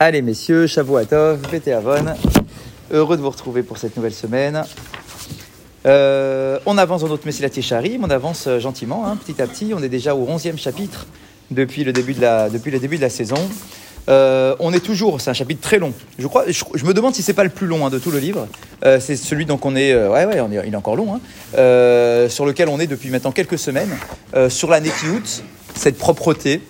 Allez messieurs, Shavuatov, Bété Avon, heureux de vous retrouver pour cette nouvelle semaine. Euh, on avance dans notre Messilat Yesharim, on avance euh, gentiment, hein, petit à petit. On est déjà au 11e chapitre depuis le début de la, depuis le début de la saison. Euh, on est toujours, c'est un chapitre très long. Je crois, je, me demande si c'est pas le plus long hein, de tout le livre. C'est celui donc on est, ouais ouais, il est encore long, hein, sur lequel on est depuis maintenant quelques semaines, sur la Nekiout, cette propreté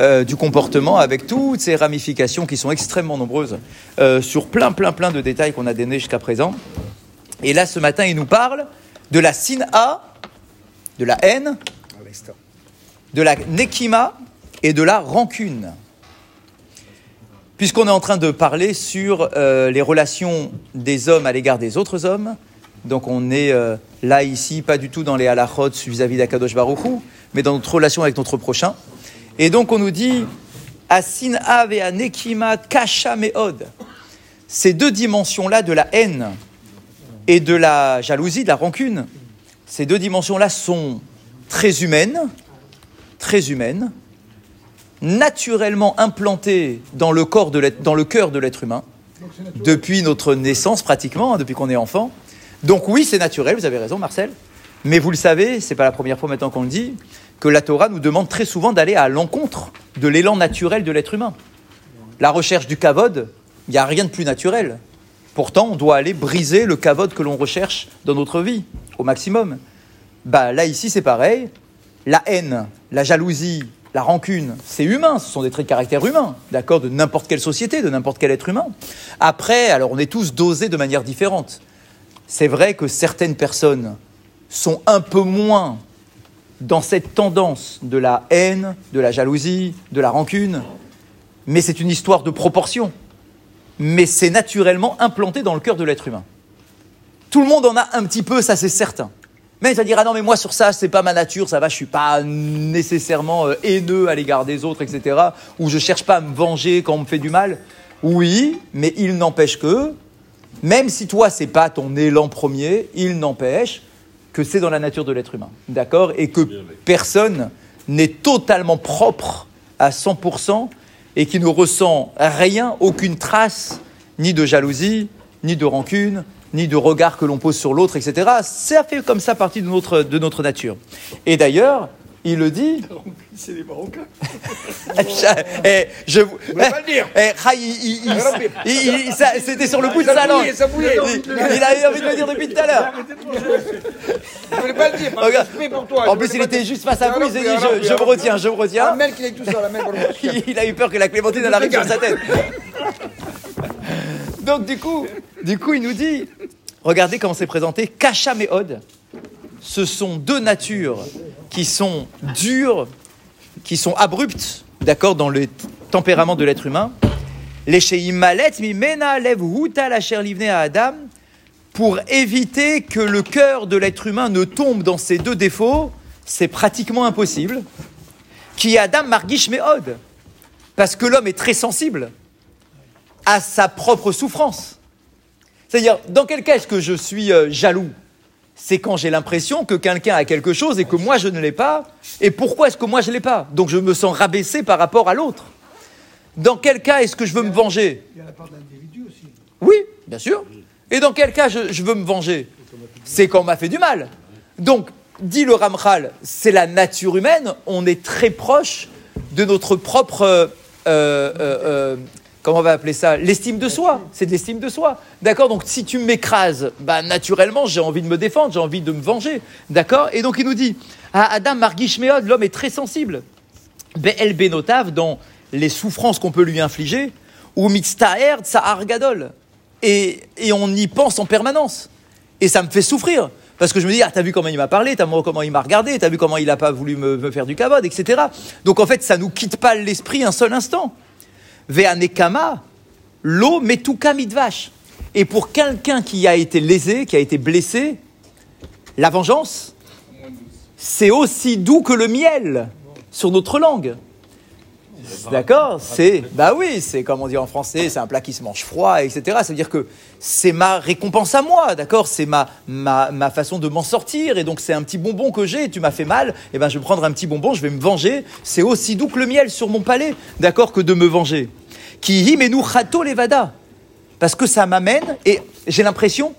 euh, du comportement avec toutes ces ramifications qui sont extrêmement nombreuses euh, sur plein plein plein de détails qu'on a donnés jusqu'à présent. Et là, ce matin, il nous parle de la sina, de la haine, de la nekima et de la rancune. Puisqu'on est en train de parler sur euh, les relations des hommes à l'égard des autres hommes, donc on est là ici, pas du tout dans les halachot vis-à-vis d'Akadosh Baruch Hu, mais dans notre relation avec notre prochain. Et donc on nous dit, Asin Ave et Kasha Meod. Ces deux dimensions-là de la haine et de la jalousie, de la rancune, ces deux dimensions-là sont très humaines, très humaines, naturellement implantées dans le cœur de l'être humain, depuis notre naissance pratiquement, hein, depuis qu'on est enfant. Donc oui, c'est naturel, vous avez raison Marcel, mais vous le savez, c'est pas la première fois maintenant qu'on le dit, que la Torah nous demande très souvent d'aller à l'encontre de l'élan naturel de l'être humain. La recherche du kavod, il n'y a rien de plus naturel. Pourtant, on doit aller briser le kavod que l'on recherche dans notre vie, au maximum. Bah, là, ici, c'est pareil. La haine, la jalousie, la rancune, c'est humain, ce sont des traits de caractère humain, d'accord, de n'importe quelle société, de n'importe quel être humain. Après, alors, on est tous dosés de manière différente. C'est vrai que certaines personnes sont un peu moins dans cette tendance de la haine, de la jalousie, de la rancune, mais c'est une histoire de proportion. Mais c'est naturellement implanté dans le cœur de l'être humain. Tout le monde en a un petit peu, ça c'est certain. Mais ça dira non mais moi sur ça c'est pas ma nature, ça va, je suis pas nécessairement euh, haineux à l'égard des autres, etc. Ou je cherche pas à me venger quand on me fait du mal. Oui, mais il n'empêche que, même si toi c'est pas ton élan premier, il n'empêche que c'est dans la nature de l'être humain, d'accord, et que personne n'est totalement propre à 100% et qui ne ressent rien, aucune trace, ni de jalousie, ni de rancune, ni de regard que l'on pose sur l'autre, etc. Ça fait comme ça partie de notre, de notre nature. Et d'ailleurs, il le dit. C'est des Marocains. Eh, je vous. voulez pas le dire. Eh, Ah, il- il- ça- C'était sur le bout de sa langue. Il, avait envie de le dire depuis tout à l'heure. Je voulais pas le dire, pour toi. En je plus, il était juste face à vous. Il s'est dit je, je me retiens, je me retiens. Ah, il a eu peur que la clémentine elle arrive sur sa tête. Donc du coup, du coup, il nous dit, regardez comment c'est présenté, Kacham et Od. Ce sont deux natures qui sont dures, qui sont abruptes, d'accord, dans le tempérament de l'être humain. Les à Adam, pour éviter que le cœur de l'être humain ne tombe dans ces deux défauts, c'est pratiquement impossible. Qui Adam margish meod, parce que l'homme est très sensible à sa propre souffrance. C'est-à-dire, dans quel cas est-ce que je suis euh, jaloux? C'est quand j'ai l'impression que quelqu'un a quelque chose et que moi je ne l'ai pas. Et pourquoi est-ce que moi je ne l'ai pas? Donc je me sens rabaissé par rapport à l'autre. Dans quel cas est-ce que je veux me venger? Il y a la part de l'individu aussi. Oui, bien sûr. Et dans quel cas je, je veux me venger? C'est quand on m'a fait du mal. Donc, dit le Ramchal, c'est la nature humaine, on est très proche de notre propre, euh, euh, euh, comment on va appeler ça, l'estime de soi. C'est de l'estime de soi. D'accord? Donc, si tu m'écrases, bah, naturellement, j'ai envie de me défendre, j'ai envie de me venger. D'accord? Et donc, il nous dit, ah, Adam Margish Meod, l'homme est très sensible. Be'el Benotav, dans les souffrances qu'on peut lui infliger, ou Mitztaher Tsahar Gadol. Et, et on y pense en permanence. Et ça me fait souffrir. Parce que je me dis, ah, t'as vu comment il m'a parlé, t'as vu comment il m'a regardé, t'as vu comment il n'a pas voulu me, faire du kavod, etc. Donc en fait, ça nous quitte pas l'esprit un seul instant. Ve'anekama, lo metuka midvash. Et pour quelqu'un qui a été lésé, qui a été blessé, la vengeance, c'est aussi doux que le miel sur notre langue. D'accord C'est, bah oui, c'est comme on dit en français, c'est un plat qui se mange froid, etc. Ça veut dire que c'est ma récompense à moi, d'accord? C'est ma, ma, ma façon de m'en sortir, et donc c'est un petit bonbon que j'ai, tu m'as fait mal, et ben je vais prendre un petit bonbon, je vais me venger. C'est aussi doux que le miel sur mon palais, d'accord, que de me venger. Ki himenu chato levada. Parce que ça m'amène, et j'ai l'impression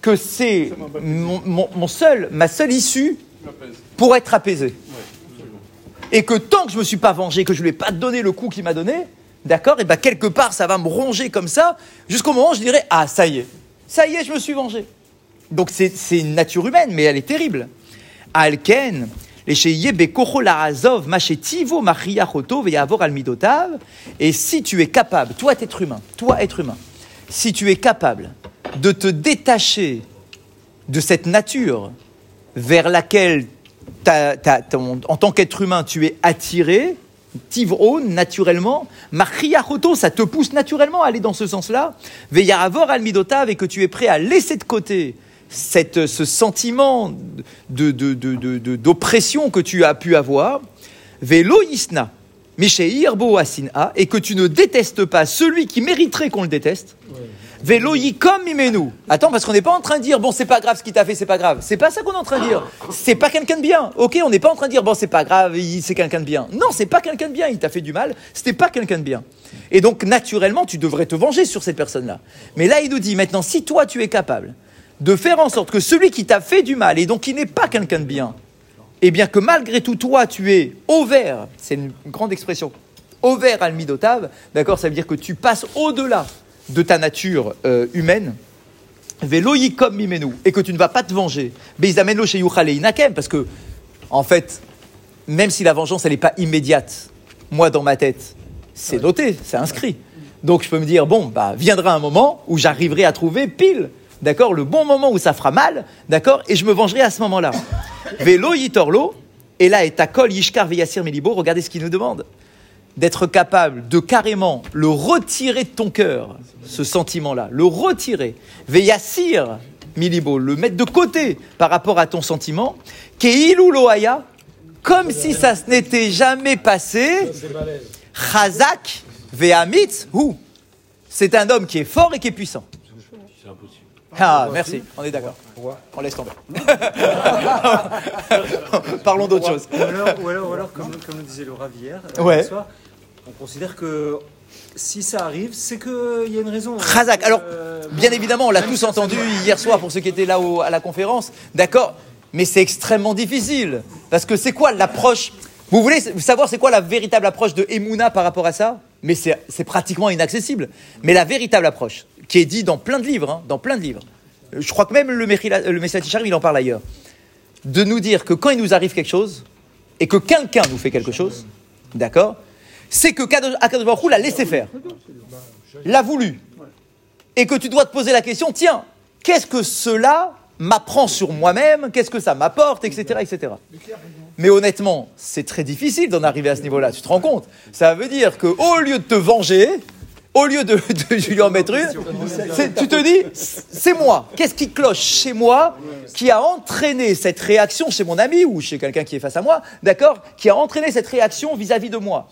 que c'est mon, mon- mon seul, ma seule issue pour être apaisé. Et que tant que je me suis pas vengé, que je lui ai pas donné le coup qu'il m'a donné, d'accord, et ben quelque part ça va me ronger comme ça, jusqu'au moment où je dirais ah ça y est, ça y est, je me suis vengé. Donc c'est une nature humaine, mais elle est terrible. Alken. Et si tu es capable, toi être humain, toi être humain, si tu es capable de te détacher de cette nature vers laquelle t'as- t'as- ton- en tant qu'être humain tu es attiré, tivro, naturellement, machiachoto, ça te pousse naturellement à aller dans ce sens-là, veyavor almidotav, et que tu es prêt à laisser de côté cette, ce sentiment de- de- de- de- d'oppression que tu as pu avoir, velo isna, misheir bo asina, et que tu ne détestes pas. Celui qui mériterait qu'on le déteste, Vélo comme mimenu. Attends, parce qu'on n'est pas en train de dire, bon, c'est pas grave ce qu'il t'a fait, c'est pas grave. C'est pas ça qu'on est en train de dire. C'est pas quelqu'un de bien. Ok, on n'est pas en train de dire, bon, c'est pas grave, c'est quelqu'un de bien. Non, c'est pas quelqu'un de bien. Il t'a fait du mal. C'était pas quelqu'un de bien. Et donc, naturellement, tu devrais te venger sur cette personne-là. Mais là, il nous dit, maintenant, si toi, tu es capable de faire en sorte que celui qui t'a fait du mal, et donc qui n'est pas quelqu'un de bien, et bien que malgré tout, toi, tu es au vert, c'est une grande expression, au vert al midotav, d'accord, ça veut dire que tu passes au-delà de ta nature euh, humaine, comme mimenu, et que tu ne vas pas te venger, chez Inakem, parce que, en fait, même si la vengeance, elle n'est pas immédiate, moi, dans ma tête, c'est noté, c'est inscrit. Donc, je peux me dire, bon, bah, viendra un moment où j'arriverai à trouver pile, d'accord, le bon moment où ça fera mal, d'accord, et je me vengerai à ce moment-là. Yitorlo, et là, et ta kol yishkar veyasir melibo, regardez ce qu'il nous demande. D'être capable de carrément le retirer de ton cœur, ce sentiment-là, le retirer, veyasir milibo, le mettre de côté par rapport à ton sentiment, keilu loaya, comme si ça ne n'était jamais passé, chazak ve'amit, ou c'est un homme qui est fort et qui est puissant. Ah, merci, on est d'accord. On laisse tomber. Parlons d'autre chose. Ou alors, ou alors, ou alors, comme, comme le disait Laura hier, euh, Ouais. soir, on considère que si ça arrive, c'est qu'il y a une raison. Khazak. Alors, Euh, bien évidemment, on l'a tous entendu hier soir pour ceux qui étaient là au- à la conférence, d'accord Mais c'est extrêmement difficile. Parce que c'est quoi l'approche? Vous voulez savoir c'est quoi la véritable approche de Emouna par rapport à ça? Mais c'est pratiquement inaccessible. Mais la véritable approche, qui est dit dans plein de livres, hein, dans plein de livres, je crois que même le, le Messiah Tisharim, il en parle ailleurs, de nous dire que quand il nous arrive quelque chose, et que quelqu'un nous fait quelque chose, d'accord C'est que Kadosh Akadosh l'a laissé faire, l'a voulu, et que tu dois te poser la question, tiens, qu'est-ce que cela m'apprend sur moi-même, qu'est-ce que ça m'apporte, etc., etc. Mais honnêtement, c'est très difficile d'en arriver à ce niveau-là, tu te rends compte Ça veut dire que au lieu de te venger, au lieu de, de lui en mettre une, tu te dis, c'est moi. Qu'est-ce qui cloche chez moi qui a entraîné cette réaction chez mon ami ou chez quelqu'un qui est face à moi, d'accord Qui a entraîné cette réaction vis-à-vis de moi?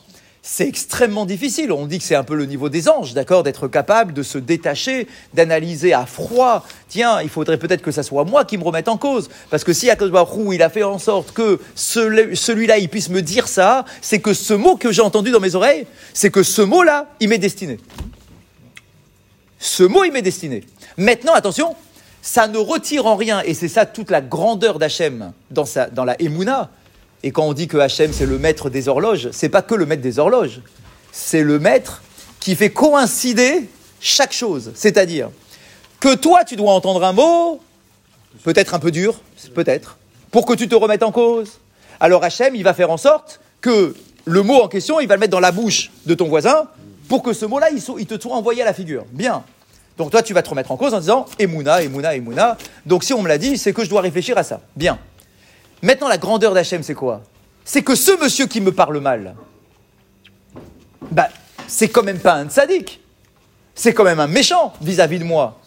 C'est extrêmement difficile. On dit que c'est un peu le niveau des anges, d'accord D'être capable de se détacher, d'analyser à froid. Tiens, il faudrait peut-être que ça soit moi qui me remette en cause. Parce que si Hu, il a fait en sorte que celui- celui-là, il puisse me dire ça, c'est que ce mot que j'ai entendu dans mes oreilles, c'est que ce mot-là, il m'est destiné. Ce mot, il m'est destiné. Maintenant, attention, ça ne retire en rien, et c'est ça toute la grandeur d'Hachem dans, dans la Emouna. Et quand on dit que Hachem, c'est le maître des horloges, c'est pas que le maître des horloges, c'est le maître qui fait coïncider chaque chose. C'est-à-dire que toi, tu dois entendre un mot, peut-être un peu dur, peut-être, pour que tu te remettes en cause. Alors Hachem, il va faire en sorte que le mot en question, il va le mettre dans la bouche de ton voisin pour que ce mot-là, il, te soit envoyé à la figure. Bien. Donc toi, tu vas te remettre en cause en disant Emouna, Emouna, Emouna. Donc si on me l'a dit, c'est que je dois réfléchir à ça. Bien. Maintenant, la grandeur d'Hachem, c'est quoi? C'est que ce monsieur qui me parle mal, bah, c'est quand même pas un tzaddik. C'est quand même un méchant vis-à-vis de moi.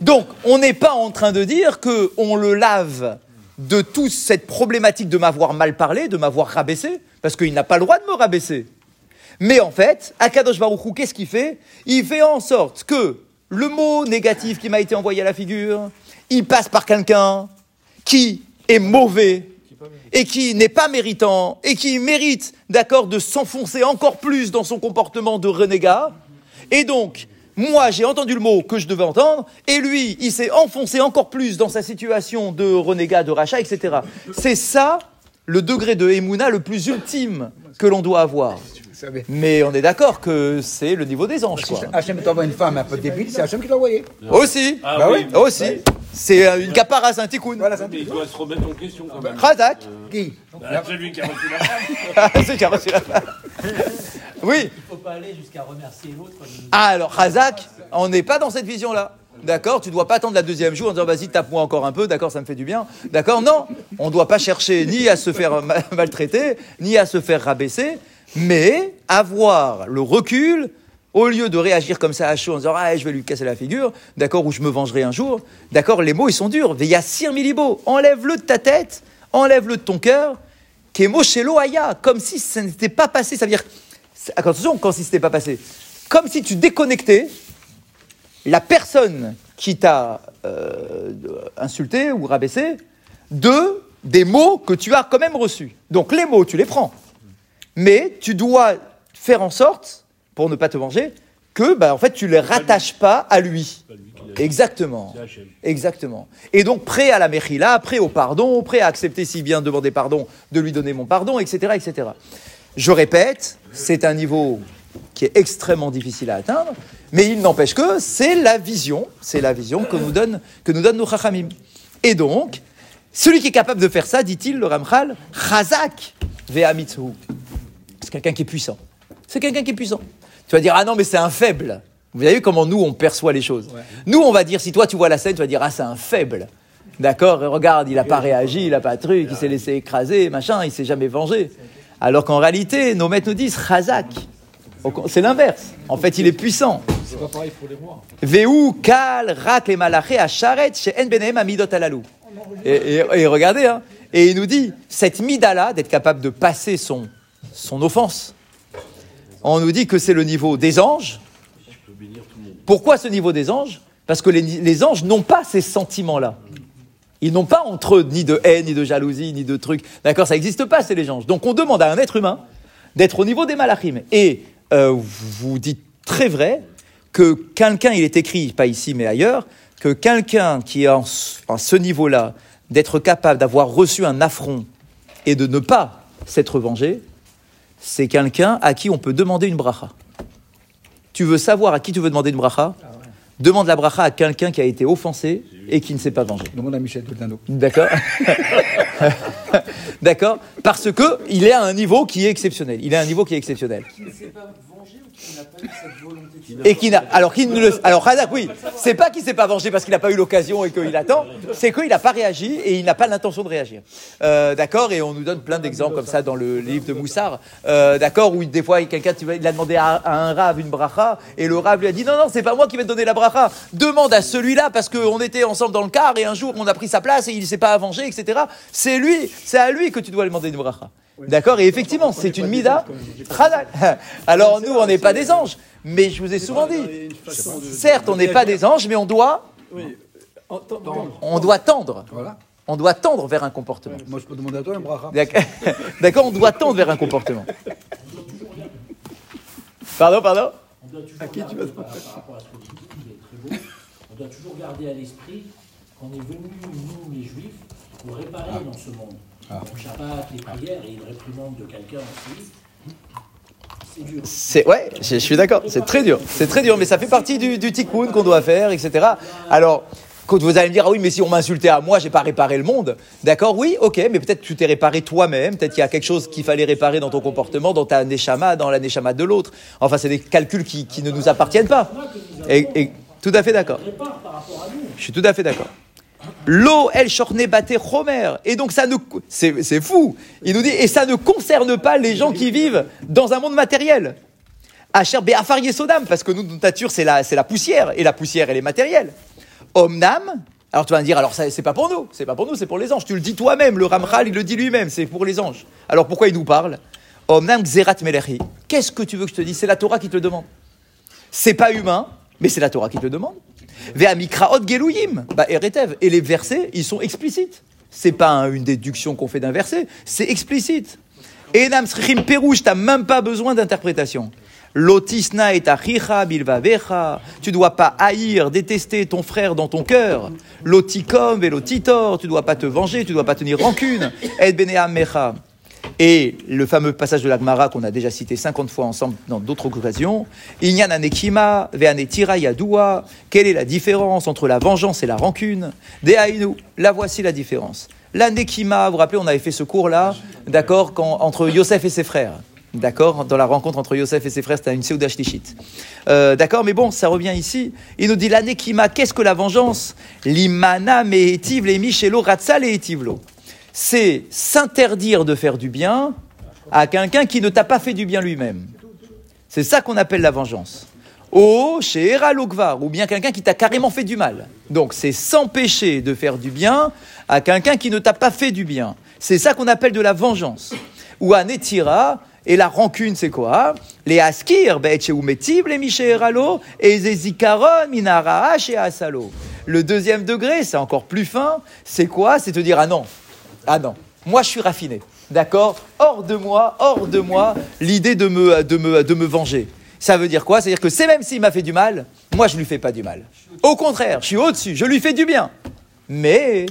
Donc, on n'est pas en train de dire que on le lave de toute cette problématique de m'avoir mal parlé, de m'avoir rabaissé, parce qu'il n'a pas le droit de me rabaisser. Mais en fait, Akadosh Baruch Hu, qu'est-ce qu'il fait? Il fait en sorte que le mot négatif qui m'a été envoyé à la figure, il passe par quelqu'un qui est mauvais et qui n'est pas méritant et qui mérite, d'accord, de s'enfoncer encore plus dans son comportement de renégat. Et donc, moi, j'ai entendu le mot que je devais entendre, et lui, il s'est enfoncé encore plus dans sa situation de renégat, de rachat, etc. C'est ça le degré de Emouna le plus ultime que l'on doit avoir. Mais on est d'accord que c'est le niveau des anges, Si quoi. Hachem t'envoie une femme un peu débile, c'est Hachem qui l'a envoyé. Aussi, Ah Bah oui, oui. aussi. C'est euh, une capara, c'est un tikkun. Voilà, mais il doit se remettre en question quand même. Razak. Qui Bah, c'est lui qui a reçu la femme. c'est qui a reçu la femme. Oui. Il faut pas aller jusqu'à remercier l'autre. Ah, alors, Razak, on n'est pas dans cette vision-là. D'accord Tu dois pas attendre la deuxième jour en disant vas-y, tape-moi encore un peu, d'accord, ça me fait du bien. D'accord Non, on ne doit pas chercher ni à se faire ma- maltraiter, ni à se faire rabaisser, mais avoir le recul, au lieu de réagir comme ça à chaud en disant ah, je vais lui casser la figure, d'accord, ou je me vengerai un jour, d'accord, les mots ils sont durs. Veyassir milibo, enlève-le de ta tête, enlève-le de ton cœur, Kemoshelo aya, comme si ça n'était pas passé. Ça veut dire, attention, quand si c'était pas passé, comme si tu déconnectais la personne qui t'a euh, insulté ou rabaissé de des mots que tu as quand même reçus. Donc les mots, tu les prends. Mais tu dois faire en sorte, pour ne pas te venger, que bah, en fait, tu ne les rattaches pas à lui. Exactement. Exactement. Et donc prêt à la mechila, prêt au pardon, prêt à accepter s'il vient demander pardon, de lui donner mon pardon, etc. etc. Je répète, c'est un niveau qui est extrêmement difficile à atteindre, mais il n'empêche que c'est la vision, c'est la vision que nous donne, que nous donnent nos chachamim. Et donc, celui qui est capable de faire ça, dit-il, le Ramchal, chazak ve'amitzu. C'est quelqu'un qui est puissant. C'est quelqu'un qui est puissant. Tu vas dire, ah non, mais c'est un faible. Vous avez vu comment nous, on perçoit les choses. Nous, on va dire, si toi, tu vois la scène, tu vas dire, ah, c'est un faible. D'accord Regarde, il n'a pas réagi, il n'a pas truc, il s'est laissé écraser, machin, il s'est jamais vengé. Alors qu'en réalité, nos maîtres nous disent, con- C'est l'inverse. En fait, il est puissant. C'est pas pareil pour les rois. Veu, kal, rak, les à charet, chez En Benem, amidot alalou. Et, regardez, hein, et il nous dit, cette mida-là, d'être capable de passer son, son offense, on nous dit que c'est le niveau des anges. Pourquoi ce niveau des anges? Parce que les, anges n'ont pas ces sentiments-là. Ils n'ont pas entre eux ni de haine, ni de jalousie, ni de trucs. D'accord Ça n'existe pas, c'est les anges. Donc on demande à un être humain d'être au niveau des malachim. Et euh, vous dites très vrai que quelqu'un, il est écrit, pas ici mais ailleurs, que quelqu'un qui est en, en ce niveau-là, d'être capable d'avoir reçu un affront et de ne pas s'être vengé, c'est quelqu'un à qui on peut demander une bracha. Tu veux savoir à qui tu veux demander une bracha? Demande la bracha à quelqu'un qui a été offensé et qui ne s'est pas vengé. Demande à Michel Doltano. D'accord? D'accord? Parce que il est à un niveau qui est exceptionnel. Il est à un niveau qui est exceptionnel. Qui ne s'est pas vengé Et qui n'a. Alors, qui ne le. Alors, Razak, oui. C'est pas qu'il s'est pas vengé parce qu'il n'a pas eu l'occasion et qu'il attend. C'est qu'il n'a pas réagi et il n'a pas l'intention de réagir. Euh, D'accord Et on nous donne plein d'exemples comme ça dans le livre de Moussard. Euh, D'accord Où des fois, quelqu'un, il a demandé à, à un rave une bracha et le rave lui a dit Non, non, c'est pas moi qui vais te donner la bracha. Demande à celui-là parce qu'on était ensemble dans le car et un jour, on a pris sa place et il s'est pas vengé, etc. C'est lui, c'est à lui que tu dois demander une bracha. D'accord Et effectivement, c'est une mida. Alors, nous, on n'est pas des anges. Mais je vous ai souvent dit, certes, on n'est pas des anges, mais on doit, on doit tendre. Voilà. On doit tendre vers un comportement. Moi, je peux demander à toi un bracha. D'accord, D'accord, on doit tendre vers un comportement. Pardon, pardon On doit toujours garder, par, par rapport à ce que tu dis, qui est très beau, on doit toujours garder à l'esprit qu'on est venu, nous les juifs, pour réparer dans ce monde. Le Shabbat, les prières et une réprimande de quelqu'un c'est dur. C'est ouais, je, je suis d'accord. C'est très dur. C'est très dur, mais ça fait partie du, du tikkun qu'on doit faire, etc. Alors. Quand vous allez me dire, ah oui, mais si on m'insultait à moi, j'ai pas réparé le monde. D'accord, oui, ok, mais peut-être que tu t'es réparé toi-même, peut-être qu'il y a quelque chose qu'il fallait réparer dans ton comportement, dans ta neshama, dans la neshama de l'autre. Enfin, c'est des calculs qui, qui ne nous appartiennent pas. Et, et- tout à fait d'accord. Je suis tout à fait d'accord. L'eau, elle chorné batté Homer. Et donc ça ne, c'est, fou. Il nous dit, et ça ne concerne pas les gens qui vivent dans un monde matériel. Asher be'afar yesodam, parce que nous, notre nature, c'est la, c'est la poussière, et la poussière, elle est matérielle. Omnam, alors tu vas me dire, alors ça, c'est pas pour nous, c'est pas pour nous, c'est pour les anges. Tu le dis toi-même, le Ramchal, il le dit lui-même, c'est pour les anges. Alors pourquoi il nous parle? Omnam xerat melechi. Qu'est-ce que tu veux que je te dise? C'est la Torah qui te le demande. C'est pas humain, mais c'est la Torah qui te le demande. Et les versets, ils sont explicites. C'est pas un- une déduction qu'on fait d'un verset, c'est explicite. Enam srichim perouche, t'as même pas besoin d'interprétation. Lotisna et. Tu dois pas haïr, détester ton frère dans ton cœur. Lotikom et lotitor. Tu dois pas te venger, tu dois pas tenir rancune. Et beneam mecha. Et le fameux passage de l'Agmara qu'on a déjà cité 50 fois ensemble dans d'autres occasions, Inyan anekima ve'anetira yadua. Quelle est la différence entre la vengeance et la rancune? Dehainu, la voici la différence. La nekima, vous vous rappelez, on avait fait ce cours-là, d'accord, entre Yosef et ses frères. D'accord? Dans la rencontre entre Yosef et ses frères, c'était une Shlichit. Euh, D'accord Mais bon, ça revient ici. Il nous dit la nekima, qu'est-ce que la vengeance? Limana mehetiv le michelo ratsa le hetivlo c'est s'interdire de faire du bien à quelqu'un qui ne t'a pas fait du bien lui-même. C'est ça qu'on appelle la vengeance. Oh, chez ou bien quelqu'un qui t'a carrément fait du mal. Donc, c'est s'empêcher de faire du bien à quelqu'un qui ne t'a pas fait du bien. C'est ça qu'on appelle de la vengeance. Ou à Netira, et la rancune, c'est quoi? Les askir, metiv, les micheralo, et zezikaron, minara, chez asalo. Le deuxième degré, c'est encore plus fin. C'est quoi? C'est te dire, ah non, ah non, moi je suis raffiné, d'accord? Hors de moi, hors de moi, l'idée de me, de, me, de me venger. Ça veut dire quoi? C'est-à-dire que c'est même s'il m'a fait du mal, moi je lui fais pas du mal. Au contraire, je suis au-dessus, je lui fais du bien. Mais,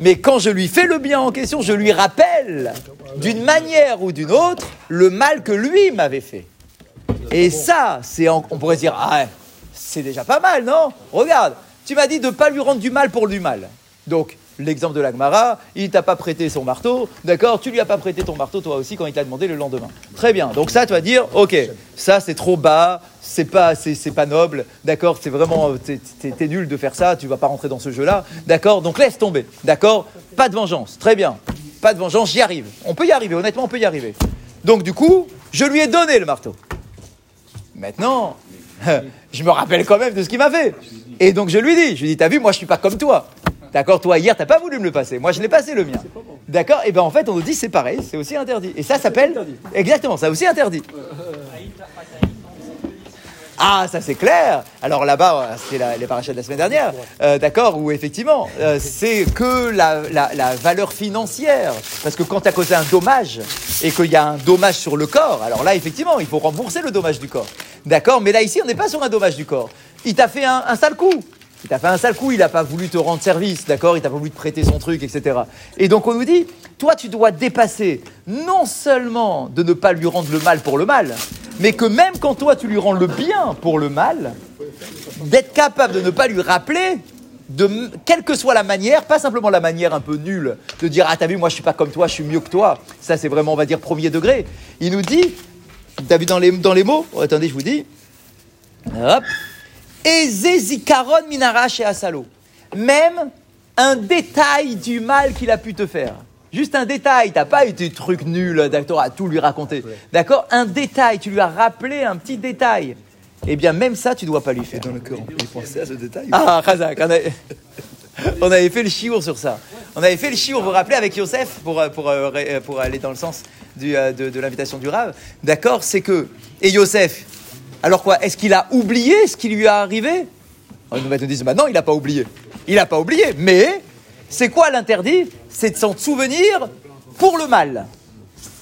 mais quand je lui fais le bien en question, je lui rappelle d'une manière ou d'une autre le mal que lui m'avait fait. Et ça, c'est on pourrait dire, ah, c'est déjà pas mal, non? Regarde, tu m'as dit de ne pas lui rendre du mal pour du mal. Donc, l'exemple de l'Agmara, il t'a pas prêté son marteau, d'accord Tu lui as pas prêté ton marteau toi aussi quand il t'a demandé le lendemain. Très bien. Donc ça, tu vas dire, ok, ça c'est trop bas, c'est pas, c'est, pas noble, d'accord C'est vraiment, t'es nul de faire ça, tu vas pas rentrer dans ce jeu-là, d'accord Donc laisse tomber, d'accord Pas de vengeance, très bien. Pas de vengeance, j'y arrive. On peut y arriver, honnêtement, on peut y arriver. Donc du coup, je lui ai donné le marteau. Maintenant, je me rappelle quand même de ce qu'il m'a fait. Et donc je lui dis, je lui dis, t'as vu, moi je suis pas comme toi. D'accord, toi hier t'as pas voulu me le passer, moi je l'ai passé le mien. D'accord, et ben en fait on nous dit c'est pareil, c'est aussi interdit. Et ça s'appelle exactement, ça aussi interdit. Ah, ça c'est clair. Alors là-bas, euh, c'était la- les parachats de la semaine dernière, euh, d'accord, où effectivement, euh, c'est que la, la- la valeur financière. Parce que quand tu as causé un dommage et qu'il y a un dommage sur le corps, alors là, effectivement, il faut rembourser le dommage du corps. D'accord Mais là, ici, on n'est pas sur un dommage du corps. Il t'a fait un, un sale coup. Il t'a fait un sale coup, il n'a pas voulu te rendre service, d'accord? Il t'a pas voulu te prêter son truc, etc. Et donc on nous dit, toi tu dois dépasser non seulement de ne pas lui rendre le mal pour le mal, mais que même quand toi tu lui rends le bien pour le mal, d'être capable de ne pas lui rappeler, de, quelle que soit la manière, pas simplement la manière un peu nulle, de dire ah t'as vu moi je suis pas comme toi, je suis mieux que toi. Ça c'est vraiment on va dire premier degré. Il nous dit, t'as vu dans les, dans les mots, Oh, attendez je vous dis, hop, Ezezikaron minara chez Asalo. Même un détail du mal qu'il a pu te faire. Juste un détail, t'as pas été truc nul, d'accord, à tout lui raconter. D'accord Un détail, tu lui as rappelé un petit détail. Eh bien, même ça, tu dois pas lui faire. Dans le cœur, on peut penser à ce détail. Ah, Khazak, on, avait- on avait fait le chiour sur ça. On avait fait le chiour, vous vous rappelez, avec Yosef, pour, euh, pour, euh, euh, pour aller dans le sens du, de, de l'invitation du Rav. D'accord C'est que. Et Yosef, alors quoi Est-ce qu'il a oublié ce qui lui est arrivé On nous va te dire, bah non, il n'a pas oublié. Il n'a pas oublié, mais c'est quoi l'interdit? C'est de s'en souvenir pour le mal.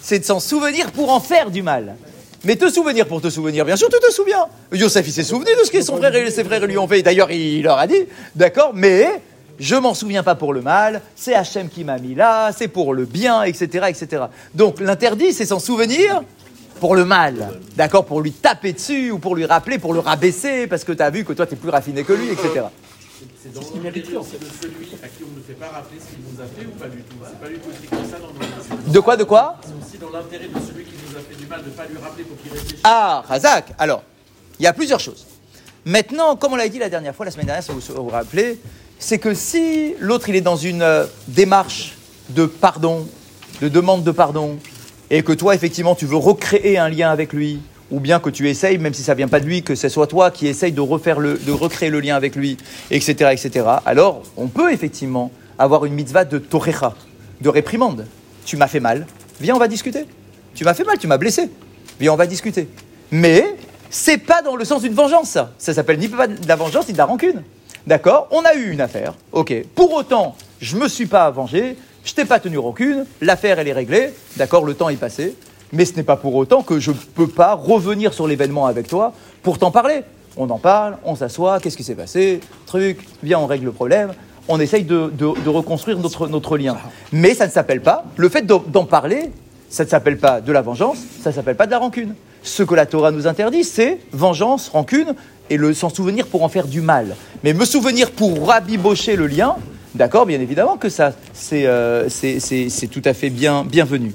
C'est de s'en souvenir pour en faire du mal. Mais te souvenir pour te souvenir, bien sûr, tu te souviens. Yosef, il s'est souvenu de ce que son frère et ses frères lui ont fait. D'ailleurs, il leur a dit, d'accord, mais je m'en souviens pas pour le mal, c'est Hachem qui m'a mis là, c'est pour le bien, etc., etc. Donc l'interdit, c'est s'en souvenir pour le mal, d'accord, pour lui taper dessus ou pour lui rappeler, pour le rabaisser, parce que tu as vu que toi, tu es plus raffiné que lui, etc. C'est dans ce qu'il mérite aussi de celui à qui on ne fait pas rappeler ce qu'il nous a fait ou pas du tout C'est pas du tout écrit comme ça dans nos De quoi, de quoi? C'est aussi dans l'intérêt de celui qui nous a fait du mal de ne pas lui rappeler pour qu'il réfléchisse. Ah, Razak Alors, il y a plusieurs choses. Maintenant, comme on l'a dit la dernière fois, la semaine dernière, si vous vous rappelez, c'est que si l'autre il est dans une euh, démarche de pardon, de demande de pardon, et que toi effectivement tu veux recréer un lien avec lui, ou bien que tu essayes, même si ça vient pas de lui, que ce soit toi qui essaye de recréer le lien avec lui, etc., etc. Alors, on peut effectivement avoir une mitzvah de torecha, de réprimande. Tu m'as fait mal, viens, on va discuter. Tu m'as fait mal, tu m'as blessé, viens, on va discuter. Mais c'est pas dans le sens d'une vengeance, ça. Ça s'appelle ni pas de la vengeance ni de la rancune. D'accord? On a eu une affaire, ok. Pour autant, je me suis pas vengé, je t'ai pas tenu rancune, l'affaire elle est réglée, d'accord, le temps est passé. Mais ce n'est pas pour autant que je ne peux pas revenir sur l'événement avec toi pour t'en parler. On en parle, on s'assoit, qu'est-ce qui s'est passé, truc, viens, on règle le problème, on essaye de, de- reconstruire notre, notre lien. Mais ça ne s'appelle pas, le fait d'en d'en parler, ça ne s'appelle pas de la vengeance, ça ne s'appelle pas de la rancune. Ce que la Torah nous interdit, c'est vengeance, rancune, et le s'en souvenir pour en faire du mal. Mais me souvenir pour rabibocher le lien, d'accord, bien évidemment que ça, c'est euh, tout à fait bien, bienvenu.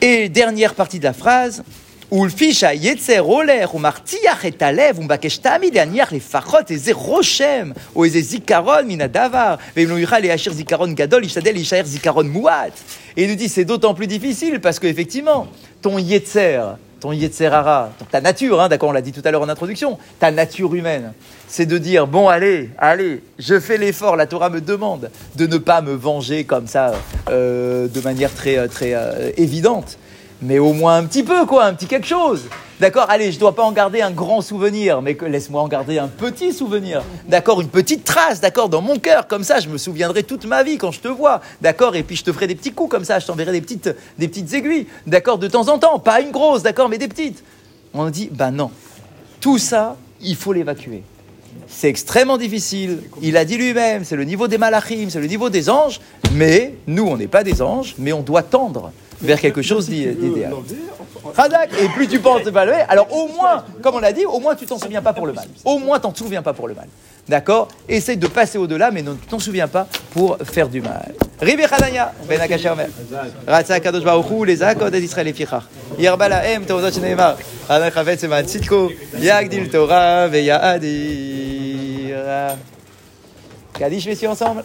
Et dernière partie de la phrase. Ulfisha yetzer oler ou martiach et alev ou bakeshtami les farot et zerochem ou et zikaron minadavar et il les hachir zikaron gadol ishadel ishaer zikaron muat et il nous dit c'est d'autant plus difficile parce que effectivement ton yetzer ton yetzerara, ta nature, hein, d'accord, on l'a dit tout à l'heure en introduction, ta nature humaine, c'est de dire bon allez, allez, je fais l'effort, la Torah me demande de ne pas me venger comme ça euh, de manière très, très euh, évidente mais au moins un petit peu, quoi, un petit quelque chose. D'accord Allez, je dois pas en garder un grand souvenir, mais laisse-moi en garder un petit souvenir. D'accord Une petite trace, d'accord, dans mon cœur. Comme ça, je me souviendrai toute ma vie quand je te vois. D'accord Et puis je te ferai des petits coups comme ça, je t'enverrai des petites, des petites aiguilles. D'accord De temps en temps. Pas une grosse, d'accord, mais des petites. On dit, bah non. Tout ça, il faut l'évacuer. C'est extrêmement difficile. Il a dit lui-même, c'est le niveau des malachim, c'est le niveau des anges. Mais nous, on n'est pas des anges, mais on doit tendre vers quelque chose d'i- d'idéal. Radak, et plus tu penses pas le alors au moins, comme on l'a dit, au moins tu t'en souviens pas pour le mal. Au moins t'en souviens pas pour le mal. D'accord Essaye de passer au-delà, mais ne t'en souviens pas pour faire du mal. Ribi Chananya, Ben Akasher Omer. Ratsa Kadosh Baruch Hu, les Akod et Fichach. Yerba Lahem, Teodot Shneimar. Hanach Havetz Eman Tzitko, Yagdil Torah, Veyadir. Kadish, messieurs, ensemble.